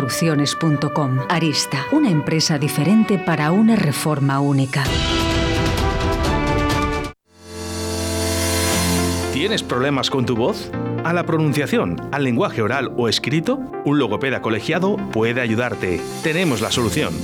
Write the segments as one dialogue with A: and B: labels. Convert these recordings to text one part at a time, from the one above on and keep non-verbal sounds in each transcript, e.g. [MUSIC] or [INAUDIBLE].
A: construcciones.com. Arista, una empresa diferente para una reforma única.
B: ¿Tienes problemas con tu voz? ¿A la pronunciación, al lenguaje oral o escrito? Un logopeda colegiado puede ayudarte. Tenemos la solución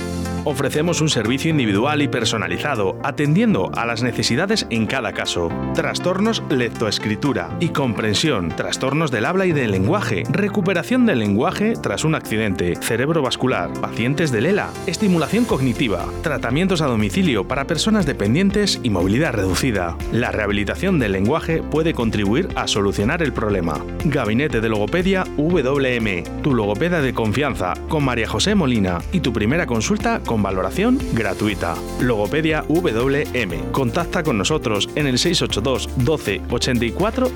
B: ofrecemos un servicio individual y personalizado, atendiendo a las necesidades en cada caso. Trastornos lectoescritura y comprensión, trastornos del habla y del lenguaje, recuperación del lenguaje tras un accidente, cerebrovascular, pacientes de Lela, estimulación cognitiva, tratamientos a domicilio para personas dependientes y movilidad reducida. La rehabilitación del lenguaje puede contribuir a solucionar el problema. Gabinete de Logopedia WM, tu logopeda de confianza, con María José Molina y tu primera consulta con valoración gratuita. Logopedia WM. Contacta con nosotros en el 682 12 84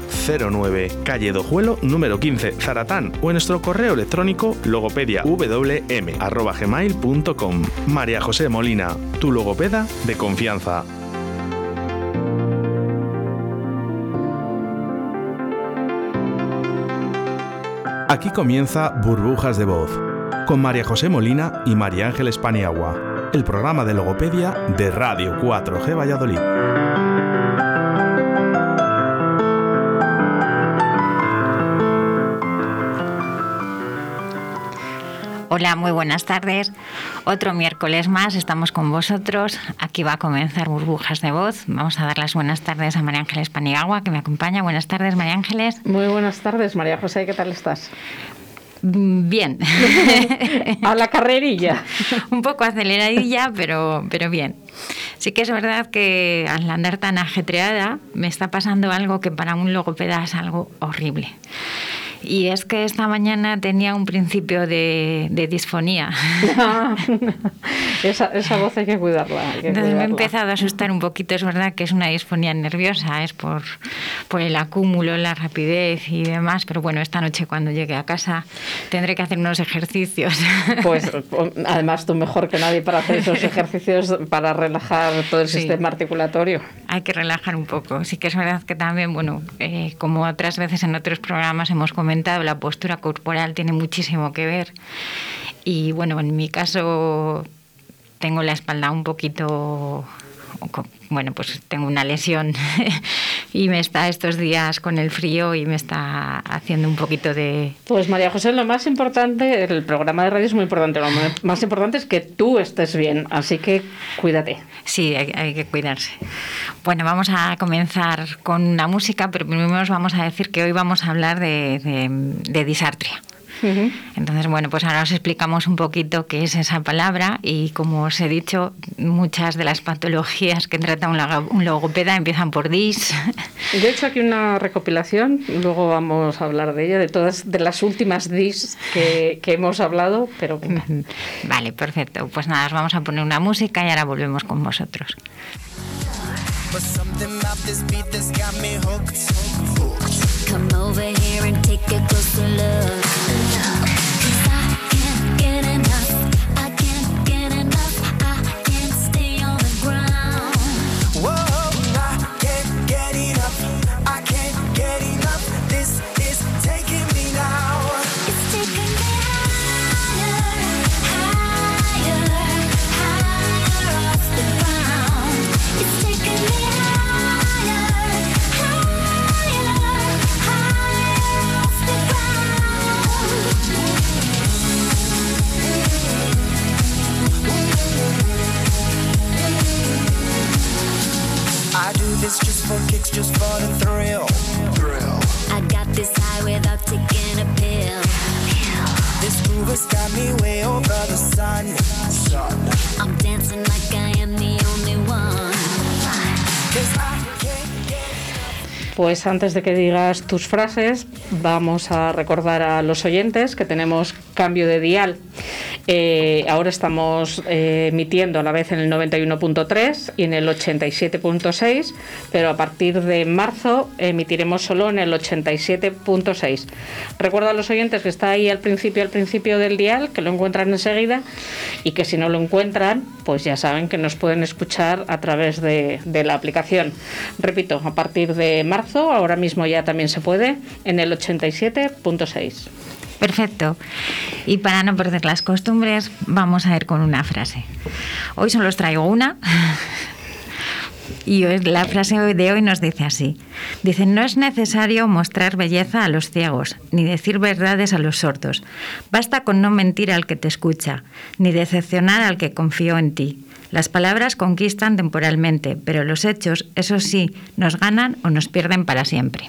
B: 09, calle Dojuelo número 15, Zaratán o en nuestro correo electrónico logopediawm@gmail.com. María José Molina, tu logopeda de confianza. Aquí comienza Burbujas de Voz con María José Molina y María Ángeles Paniagua, el programa de logopedia de Radio 4G Valladolid.
C: Hola, muy buenas tardes. Otro miércoles más estamos con vosotros. Aquí va a comenzar Burbujas de Voz. Vamos a dar las buenas tardes a María Ángeles Paniagua, que me acompaña. Buenas tardes, María Ángeles.
D: Muy buenas tardes, María José. ¿Qué tal estás?
C: Bien. [LAUGHS]
D: a la carrerilla. [LAUGHS]
C: Un poco aceleradilla, pero, pero bien. Sí que es verdad que al andar tan ajetreada me está pasando algo que para un logopeda es algo horrible. Y es que esta mañana tenía un principio de, disfonía. [LAUGHS]
D: esa, esa, voz hay que cuidarla.
C: Entonces me he empezado a asustar un poquito. Es verdad que es una disfonía nerviosa, es por, por el acúmulo, la rapidez y demás. Pero bueno, esta noche cuando llegue a casa tendré que hacer unos ejercicios. [LAUGHS]
D: Pues además tú mejor que nadie para hacer esos ejercicios para relajar todo el sistema articulatorio.
C: Hay que relajar un poco. Sí que es verdad que también, bueno, eh, como otras veces en otros programas hemos comentado, la postura corporal tiene muchísimo que ver. Y bueno, en mi caso tengo la espalda un poquito bueno, pues tengo una lesión [LAUGHS] y me está estos días con el frío y me está haciendo un poquito de...
D: Pues María José, lo más importante, el programa de radio es muy importante, lo más importante es que tú estés bien, así que cuídate.
C: Sí, hay, que cuidarse. Bueno, vamos a comenzar con una música, pero primero os vamos a decir que hoy vamos a hablar de, de disartria. Entonces, bueno, pues ahora os explicamos un poquito qué es esa palabra y como os he dicho, muchas de las patologías que trata un logopeda empiezan por DIS.
D: De hecho, aquí una recopilación, luego vamos a hablar de ella, de todas de las últimas DIS que, que hemos hablado, pero
C: Vale, perfecto. Pues nada, os vamos a poner una música y ahora volvemos con vosotros. Come
D: Pues antes de que digas tus frases, vamos a recordar a los oyentes que tenemos cambio de dial. Eh, ahora estamos eh, emitiendo a la vez en el 91.3 y en el 87.6, pero a partir de marzo emitiremos solo en el 87.6. Recuerdo a los oyentes que está ahí al principio, al principio del dial, que lo encuentran enseguida y que si no lo encuentran, pues ya saben que nos pueden escuchar a través de, de la aplicación. Repito, a partir de marzo, ahora mismo ya también se puede, en el 87.6.
C: Perfecto. Y para no perder las costumbres, vamos a ir con una frase. Hoy solo os traigo una. Y la frase de hoy nos dice así. Dice, no es necesario mostrar belleza a los ciegos, ni decir verdades a los sordos. Basta con no mentir al que te escucha, ni decepcionar al que confió en ti. Las palabras conquistan temporalmente, pero los hechos, eso sí, nos ganan o nos pierden para siempre.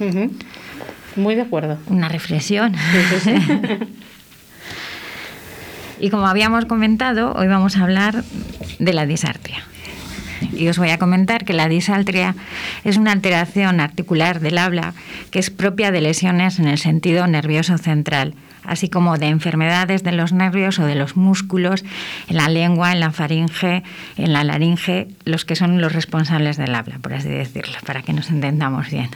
D: Muy de acuerdo.
C: Una reflexión. [LAUGHS] y como habíamos comentado, hoy vamos a hablar de la disartria. Y os voy a comentar que la disartria es una alteración articular del habla que es propia de lesiones en el sentido nervioso central así como de enfermedades de los nervios o de los músculos en la lengua, en la faringe, en la laringe, los que son los responsables del habla, por así decirlo, para que nos entendamos bien.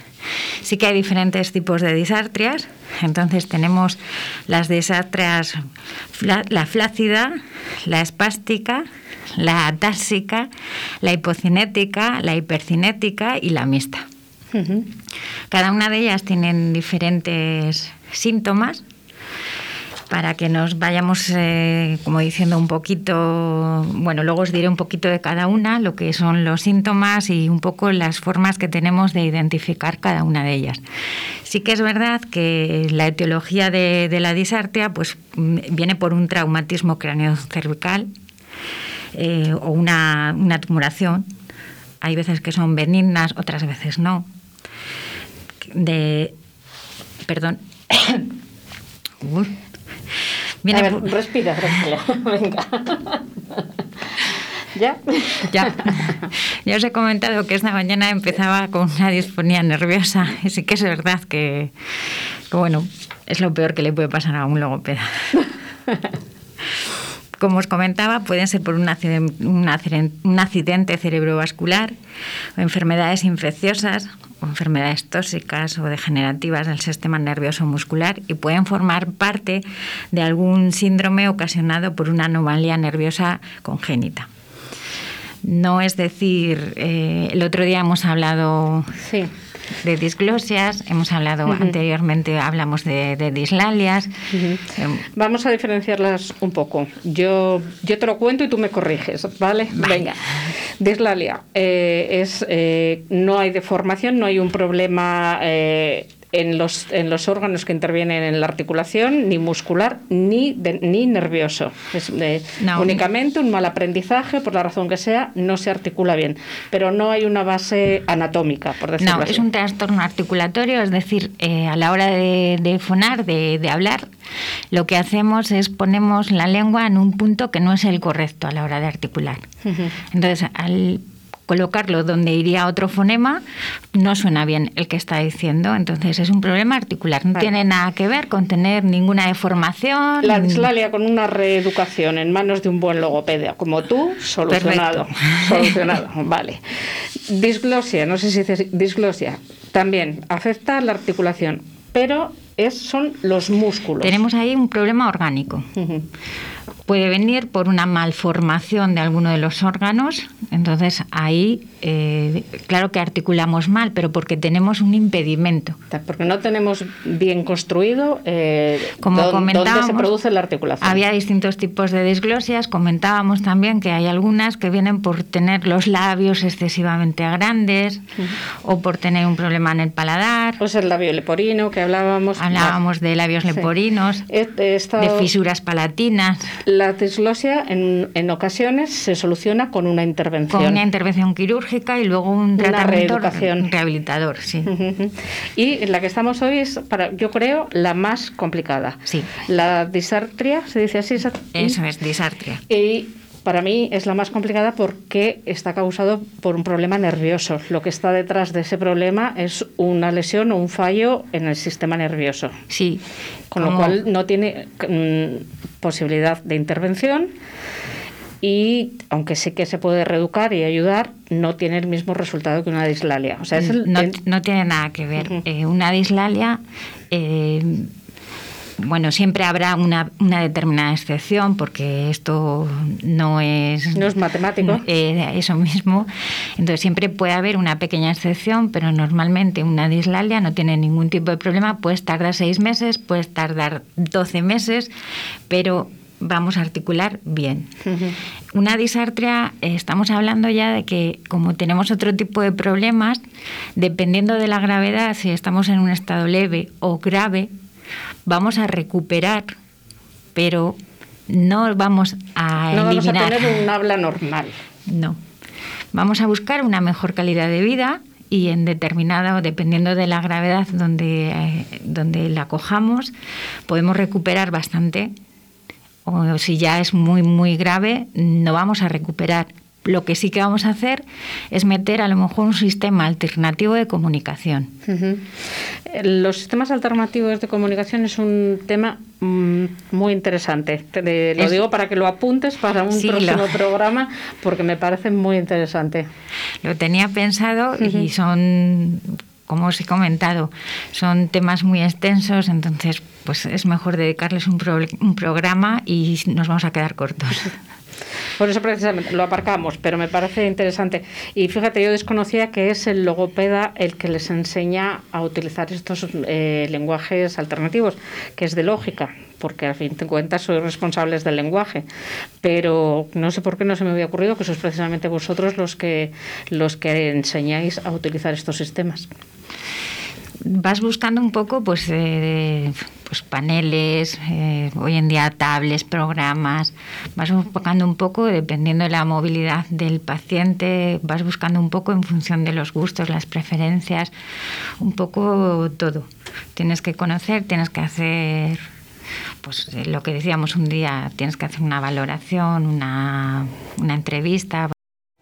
C: Sí que hay diferentes tipos de disartrias, entonces tenemos las disartrias, la flácida, la espástica, la atásica, la hipocinética, la hipercinética y la mixta. Cada una de ellas tienen diferentes síntomas para que nos vayamos, eh, como diciendo un poquito, bueno, luego os diré un poquito de cada una, lo que son los síntomas y un poco las formas que tenemos de identificar cada una de ellas. Sí que es verdad que la etiología de, la disartia pues, mm, viene por un traumatismo craneocervical eh, o una, una. Hay veces que son benignas, otras veces no. De, perdón. [COUGHS]
D: Viene a ver, respira, respira. [LAUGHS] Venga. ¿Ya?
C: Ya. Ya os he comentado que esta mañana empezaba con una disfonía nerviosa. Y sí que es verdad que, que bueno, es lo peor que le puede pasar a un logopeda. Como os comentaba, pueden ser por un accidente cerebrovascular o enfermedades infecciosas enfermedades tóxicas o degenerativas del sistema nervioso muscular y pueden formar parte de algún síndrome ocasionado por una anomalía nerviosa congénita. No es decir, eh, el otro día hemos hablado sí de disglosias, hemos hablado anteriormente, hablamos de, dislalias.
D: Em, Vamos a diferenciarlas un poco. Yo, yo te lo cuento y tú me corriges, ¿vale? Venga. Dislalia eh, es eh, no hay deformación, no hay un problema eh, en los, en los órganos que intervienen en la articulación, ni muscular ni, ni nervioso. Es, Únicamente un mal aprendizaje, por la razón que sea, no se articula bien. Pero no hay una base anatómica, por decirlo
C: no,
D: así.
C: es un trastorno articulatorio, es decir, eh, a la hora de, de fonar, de, de, hablar, lo que hacemos es ponemos la lengua en un punto que no es el correcto a la hora de articular. Entonces, al colocarlo donde iría otro fonema, no suena bien el que está diciendo. Entonces es un problema articular. No tiene nada que ver con tener ninguna deformación.
D: La dislalia con una reeducación en manos de un buen logopeda como tú, solucionado. [LAUGHS] Solucionado, vale. Disglosia, no sé si dices disglosia, también afecta la articulación, pero es, son los músculos.
C: Tenemos ahí un problema orgánico puede venir por una malformación de alguno de los órganos, entonces ahí eh, claro que articulamos mal, pero porque tenemos un impedimento.
D: Porque no tenemos bien construido eh, Como dónde se produce la articulación.
C: Había distintos tipos de disglosias, comentábamos también que hay algunas que vienen por tener los labios excesivamente grandes o por tener un problema en el paladar.
D: Pues el labio leporino que hablábamos.
C: Hablábamos de labios leporinos, de fisuras palatinas.
D: La disglosia en, en ocasiones se soluciona con una intervención.
C: Con una intervención quirúrgica y luego un tratamiento rehabilitador. Sí.
D: Y la que estamos hoy es, para, yo creo, la más complicada.
C: Sí.
D: La disartria, ¿se dice así?
C: Eso es, disartria.
D: Y para mí es la más complicada porque está causado por un problema nervioso. Lo que está detrás de ese problema es una lesión o un fallo en el sistema nervioso.
C: Sí.
D: Con lo cual no tiene mm, posibilidad de intervención y aunque sí que se puede reeducar y ayudar, no tiene el mismo resultado que una dislalia. O sea,
C: no, tiene nada que ver. Eh, una dislalia, eh, bueno, siempre habrá una, determinada excepción porque esto no es...
D: No es matemático.
C: Eh, eso mismo. Entonces siempre puede haber una pequeña excepción, pero normalmente una dislalia no tiene ningún tipo de problema. Puedes tardar seis meses, puedes tardar doce meses, pero vamos a articular bien. Una disartria, eh, estamos hablando ya de que como tenemos otro tipo de problemas, dependiendo de la gravedad, si estamos en un estado leve o grave, vamos a recuperar, pero no vamos a
D: no
C: vamos
D: a tener un habla normal.
C: No. Vamos a buscar una mejor calidad de vida y en determinada, dependiendo de la gravedad donde, eh, donde la cojamos, podemos recuperar bastante o si ya es muy, muy grave, no vamos a recuperar. Lo que sí que vamos a hacer es meter a lo mejor un sistema alternativo de comunicación.
D: Los sistemas alternativos de comunicación es un tema mm, muy interesante. Te, lo digo para que lo apuntes para un próximo [LAUGHS] programa porque me parece muy interesante.
C: Lo tenía pensado y son como os he comentado, son temas muy extensos, entonces pues es mejor dedicarles un, un programa y nos vamos a quedar cortos. [LAUGHS]
D: Por eso precisamente lo aparcamos, pero me parece interesante. Y fíjate, yo desconocía que es el logopeda el que les enseña a utilizar estos eh, lenguajes alternativos, que es de lógica, porque al fin de cuentas sois responsables del lenguaje. Pero no sé por qué no se me había ocurrido que sois precisamente vosotros los que, los que enseñáis a utilizar estos sistemas
C: vas buscando un poco pues, eh, pues paneles, eh, hoy en día tablets, programas, vas buscando un poco, dependiendo de la movilidad del paciente, vas buscando un poco en función de los gustos, las preferencias, un poco todo. Tienes que conocer, tienes que hacer pues lo que decíamos un día, tienes que hacer una valoración, una, una entrevista.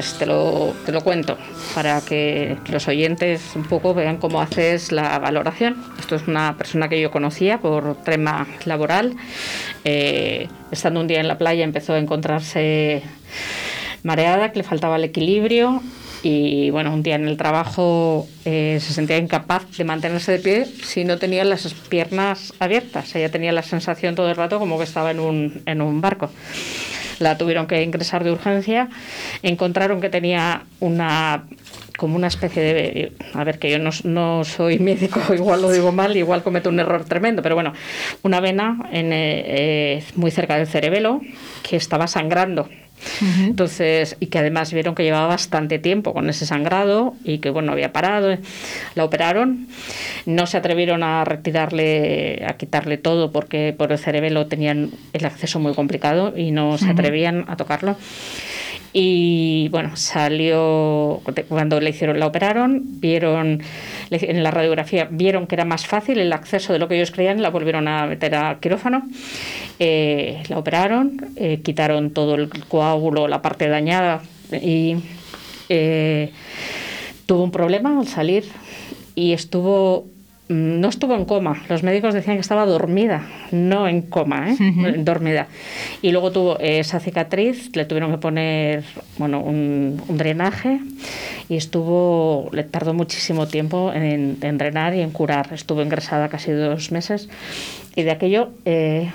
D: Pues te lo, te lo cuento para que los oyentes un poco vean cómo haces la valoración. Esto es una persona que yo conocía por tema laboral. Eh, estando un día en la playa empezó a encontrarse mareada, que le faltaba el equilibrio y bueno, un día en el trabajo eh, se sentía incapaz de mantenerse de pie si no tenía las piernas abiertas. Ella tenía la sensación todo el rato como que estaba en un, en un barco. La tuvieron que ingresar de urgencia. Encontraron que tenía una como una especie de... A ver, que yo no, soy médico, [LAUGHS] igual lo digo mal, igual cometo un error tremendo, pero bueno, una vena en, eh, eh, muy cerca del cerebelo que estaba sangrando entonces, y que además vieron que llevaba bastante tiempo con ese sangrado y que bueno, había parado, la operaron, no se atrevieron a retirarle, a quitarle todo porque por el cerebelo tenían el acceso muy complicado y no se atrevían a tocarlo. Y bueno, salió cuando le hicieron, la operaron, vieron en la radiografía, vieron que era más fácil el acceso de lo que ellos creían, la volvieron a meter a quirófano, eh, la operaron, eh, quitaron todo el coágulo, la parte dañada y eh, tuvo un problema al salir y estuvo no estuvo en coma. Los médicos decían que estaba dormida, no en coma, ¿eh? [LAUGHS] dormida. Y luego tuvo esa cicatriz, le tuvieron que poner bueno, un, drenaje y estuvo, le tardó muchísimo tiempo en, drenar y en curar. Estuvo ingresada casi dos meses y de aquello, eh,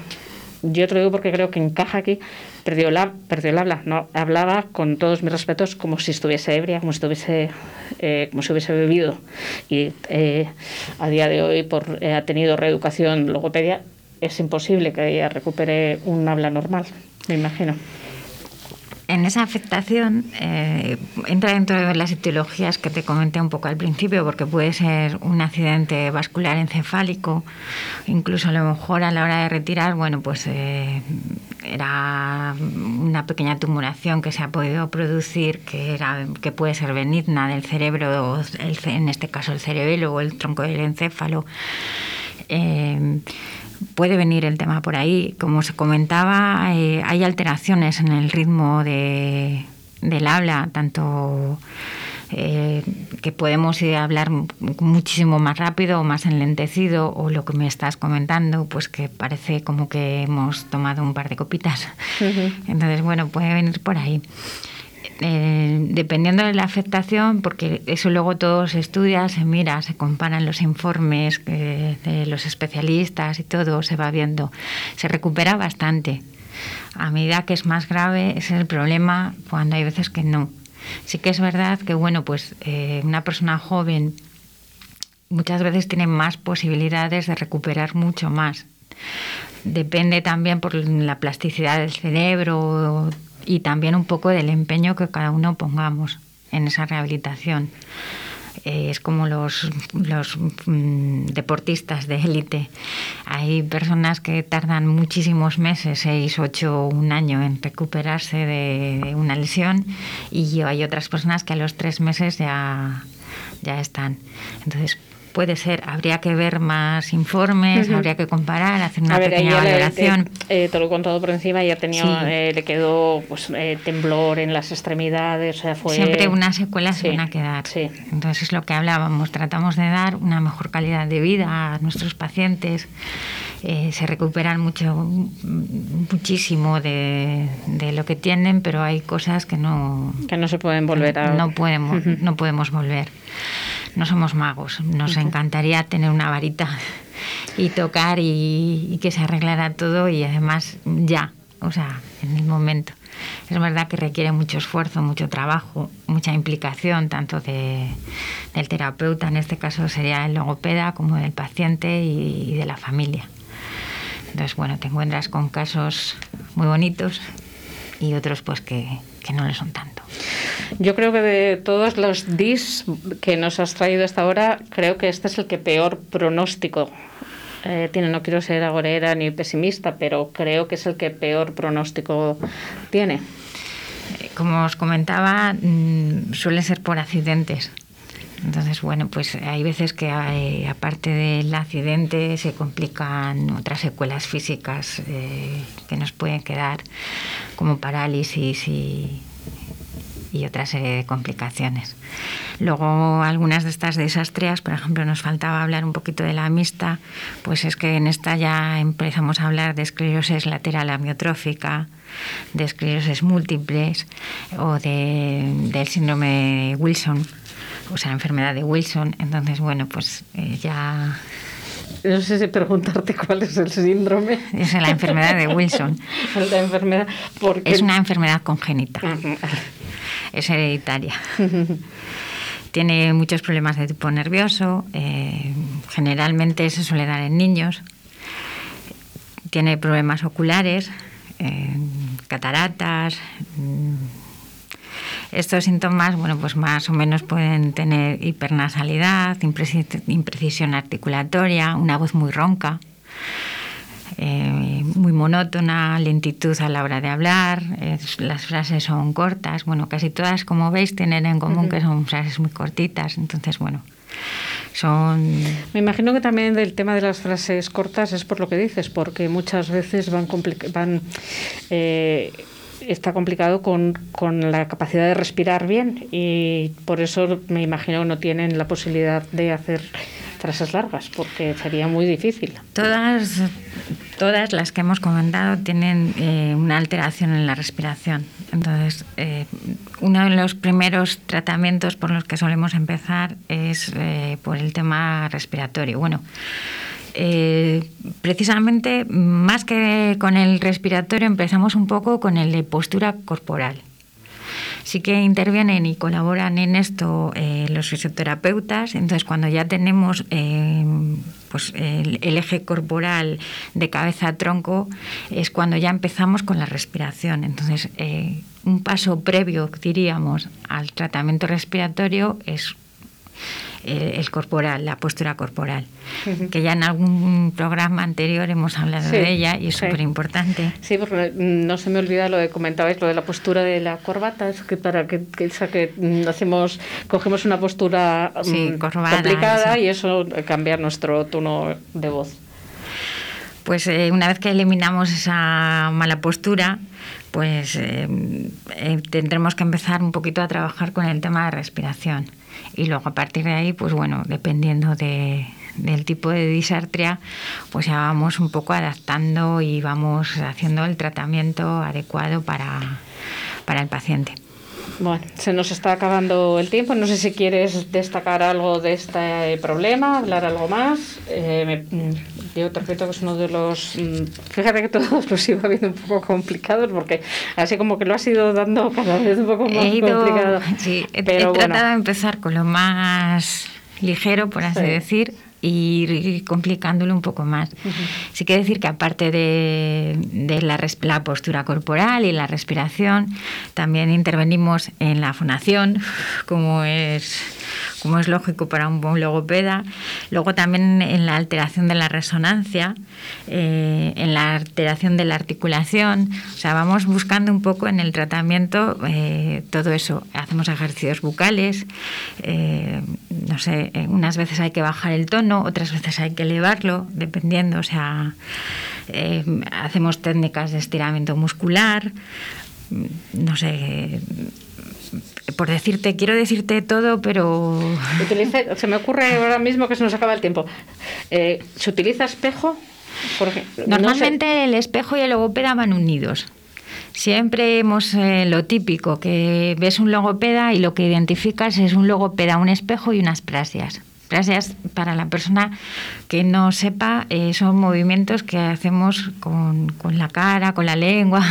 D: yo te lo digo porque creo que encaja aquí, perdió, la, perdió el habla. No, hablaba con todos mis respetos como si estuviese ebria, como si estuviese, eh, como si hubiese bebido. Y eh, a día de hoy por, ha tenido reeducación logopedia. Es imposible que ella recupere un habla normal, me imagino
C: en esa afectación eh, entra dentro de las etiologías que te comenté un poco al principio, porque puede ser un accidente vascular encefálico, incluso a lo mejor a la hora de retirar, bueno, pues eh, era una pequeña tumoración que se ha podido producir, que, era, que puede ser benigna del cerebro, en este caso el cerebelo o el tronco del encéfalo. Eh, puede venir el tema por ahí. Como se comentaba, eh, hay alteraciones en el ritmo de, del habla, tanto eh, que podemos hablar muchísimo más rápido o más enlentecido, o lo que me estás comentando, pues que parece como que hemos tomado un par de copitas. Entonces, bueno, puede venir por ahí. Eh, dependiendo de la afectación, porque eso luego todo se estudia, se mira, se comparan los informes de los especialistas y todo, se va viendo. Se recupera bastante. A medida que es más grave, es el problema cuando hay veces que no. Sí que es verdad que, bueno, pues eh, una persona joven muchas veces tiene más posibilidades de recuperar mucho más. Depende también por la plasticidad del cerebro, y también un poco del empeño que cada uno pongamos en esa rehabilitación. Eh, es como los, los mm, deportistas de élite. Hay personas que tardan muchísimos meses, seis, ocho, un año en recuperarse de, una lesión y hay otras personas que a los tres meses ya, ya están. Entonces, puede ser, habría que ver más informes, habría que comparar, hacer una pequeña valoración.
D: Eh, te lo he contado por encima, ya tenía, eh, le quedó pues, eh, temblor en las extremidades, o sea, fue...
C: Siempre unas secuelas se van a quedar. Entonces es lo que hablábamos, tratamos de dar una mejor calidad de vida a nuestros pacientes. se recuperan mucho, muchísimo de, de, lo que tienen, pero hay cosas que no...
D: Que no se pueden volver a...
C: No podemos, no podemos volver no somos magos. Nos encantaría tener una varita [LAUGHS] y tocar y, que se arreglara todo y además ya, o sea, en el momento. Es verdad que requiere mucho esfuerzo, mucho trabajo, mucha implicación, tanto de, del terapeuta, en este caso sería el logopeda, como del paciente y, y de la familia. Entonces, bueno, te encuentras con casos muy bonitos y otros pues que, que no lo son tanto.
D: Yo creo que de todos los DIS que nos has traído hasta ahora, creo que este es el que peor pronóstico eh, tiene. No quiero ser agorera ni pesimista, pero creo que es el que peor pronóstico tiene.
C: Como os comentaba, mm, suele ser por accidentes. Entonces, bueno, pues hay veces que aparte del accidente se complican otras secuelas físicas eh, que nos pueden quedar, como parálisis y, y otra serie de complicaciones. Luego, algunas de estas desastrias, por ejemplo, nos faltaba hablar un poquito de la mixta, pues es que en esta ya empezamos a hablar de esclerosis lateral amiotrófica, de esclerosis múltiples o de, del síndrome de Wilson o sea, enfermedad de Wilson. Entonces, bueno, pues eh, ya...
D: No sé si preguntarte cuál es el síndrome.
C: Es la enfermedad de Wilson. [LAUGHS]
D: la enfermedad, porque...
C: Es una enfermedad congénita. Es hereditaria. [LAUGHS] Tiene muchos problemas de tipo nervioso. Eh, generalmente se suele dar en niños. Tiene problemas oculares, eh, cataratas estos síntomas, bueno, pues más o menos pueden tener hipernasalidad, imprecisión articulatoria, una voz muy ronca. Eh, muy monótona, lentitud a la hora de hablar, las frases son cortas, bueno, casi todas, como veis, tienen en común que son frases muy cortitas, entonces, bueno, son...
D: Me imagino que también del tema de las frases cortas es por lo que dices, porque muchas veces van, van eh, está complicado con, con, la capacidad de respirar bien y por eso me imagino que no tienen la posibilidad de hacer frases largas porque sería muy difícil.
C: Todas, todas las que hemos comentado tienen eh, una alteración en la respiración. Entonces, eh, uno de los primeros tratamientos por los que solemos empezar es eh, por el tema respiratorio. Bueno, precisamente más que con el respiratorio empezamos un poco con el de postura corporal. Sí que intervienen y colaboran en esto eh, los fisioterapeutas, entonces cuando ya tenemos eh, pues el, eje corporal de cabeza a tronco es cuando ya empezamos con la respiración. Entonces, un paso previo, diríamos, al tratamiento respiratorio es el, corporal, la postura corporal, que ya en algún programa anterior hemos hablado de ella y es súper importante.
D: Sí, porque no se me olvida lo que comentabais, lo de la postura de la corbata, es que para que, que, que mm, hacemos, cogemos una postura mm, complicada y eso cambiar nuestro tono de voz.
C: Pues eh, una vez que eliminamos esa mala postura, pues eh, eh, tendremos que empezar un poquito a trabajar con el tema de respiración y luego a partir de ahí, pues bueno, dependiendo de, del tipo de disartria, pues ya vamos un poco adaptando y vamos haciendo el tratamiento adecuado para, para el paciente.
D: Bueno, se nos está acabando el tiempo. No sé si quieres destacar algo de este problema, hablar algo más. Eh, mm, yo te repito que es uno de los. Mm, fíjate que todos [LAUGHS] los iba viendo un poco complicados porque así como que lo has ido dando cada vez un poco más complicado.
C: Sí, he, tratado de empezar con lo más ligero, por así decir, ir complicándolo un poco más. Sí que decir que aparte de, de la, la, postura corporal y la respiración, también intervenimos en la fonación, [LAUGHS] como es como es lógico para un buen logopeda. Luego también en la alteración de la resonancia, eh, en la alteración de la articulación. O sea, vamos buscando un poco en el tratamiento eh, todo eso. Hacemos ejercicios bucales, eh, no sé, unas veces hay que bajar el tono, otras veces hay que elevarlo, dependiendo. O sea, hacemos técnicas de estiramiento muscular, no sé por decirte, quiero decirte todo, pero... [LAUGHS]
D: se me ocurre ahora mismo que se nos acaba el tiempo. Eh, ¿Se utiliza espejo?
C: Normalmente el espejo y el logopeda van unidos. Siempre hemos eh, lo típico, que ves un logopeda y lo que identificas es un logopeda, un espejo y unas prasias. Prasias, para la persona que no sepa, eh, son movimientos que hacemos con, la cara, con la lengua,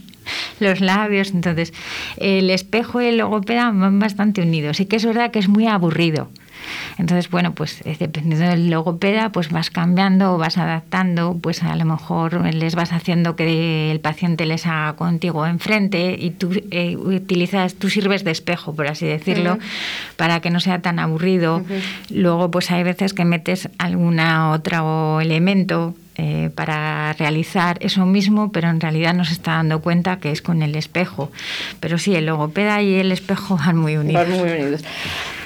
C: [LAUGHS] los labios. Entonces, el espejo y el logopeda van bastante unidos. Y que es verdad que es muy aburrido. Entonces, bueno, pues eh, dependiendo del logopeda, pues vas cambiando o vas adaptando, pues a lo mejor les vas haciendo que el paciente les haga contigo enfrente y tú eh, utilizas, tú sirves de espejo, por así decirlo, para que no sea tan aburrido. Luego, pues hay veces que metes alguna otro elemento eh, para realizar eso mismo, pero en realidad no se está dando cuenta que es con el espejo. Pero sí, el logopeda y el espejo van muy unidos.
D: Van muy unidos.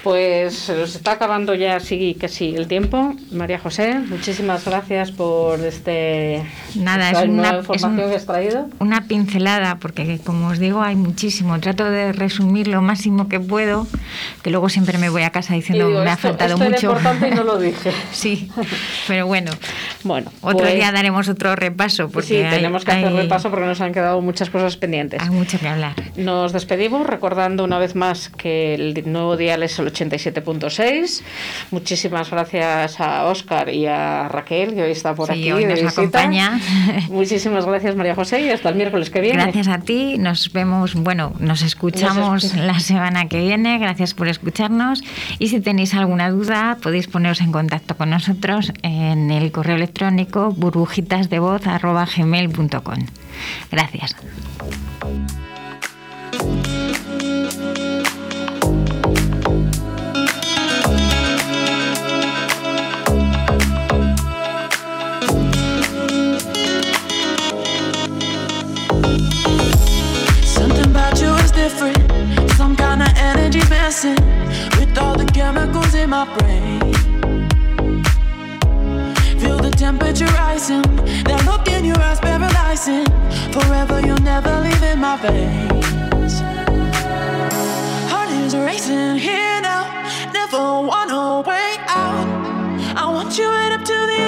D: Pues se nos está acabando ya sí que sí el tiempo. María José, muchísimas gracias por este
C: Nada,
D: esta
C: es una
D: información que has traído.
C: Una pincelada, porque como os digo, hay muchísimo. Trato de resumir lo máximo que puedo, que luego siempre me voy a casa diciendo me ha faltado
D: esto
C: mucho.
D: Era importante y no lo [LAUGHS] dije.
C: sí, pero bueno.
D: Bueno,
C: otro pues día daremos otro repaso. Porque
D: sí, tenemos que hacer repaso porque nos han quedado muchas cosas pendientes.
C: Hay mucho que hablar.
D: Nos despedimos recordando una vez más que el nuevo dial es el 87.6. Muchísimas gracias a Óscar y a Raquel, que hoy está por aquí.
C: Hoy nos acompaña. [LAUGHS]
D: Muchísimas gracias, María José, y hasta el miércoles que viene.
C: Gracias a ti. Nos vemos, bueno, nos escuchamos la semana que viene. Gracias por escucharnos. Y si tenéis alguna duda, podéis poneros en contacto con nosotros en el correo electrónico burbujitasdevoz.gmail.com. Gracias. Messing with all the chemicals in my brain. Feel the temperature rising, that look in your eyes paralyzing. Forever, you'll never leave in my veins. Heart is racing here now, never wanna way out. I want you right up to the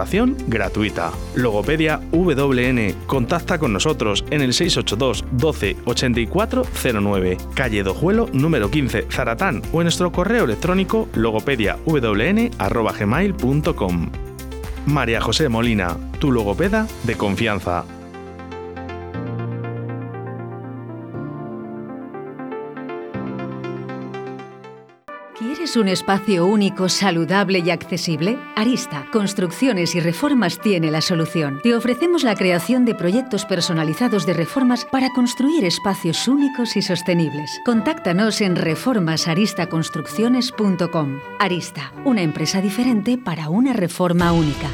B: gratuita. Logopedia WN. Contacta con nosotros en el 682 12 84 09, calle Dojuelo número 15, Zaratán o en nuestro correo electrónico logopediawn@gmail.com. María José Molina, tu logopeda de confianza.
A: ¿Quieres un espacio único, saludable y accesible? Arista, Construcciones y Reformas tiene la solución. Te ofrecemos la creación de proyectos personalizados de reformas para construir espacios únicos y sostenibles. Contáctanos en reformasaristaconstrucciones.com. Arista, una empresa diferente para una reforma única.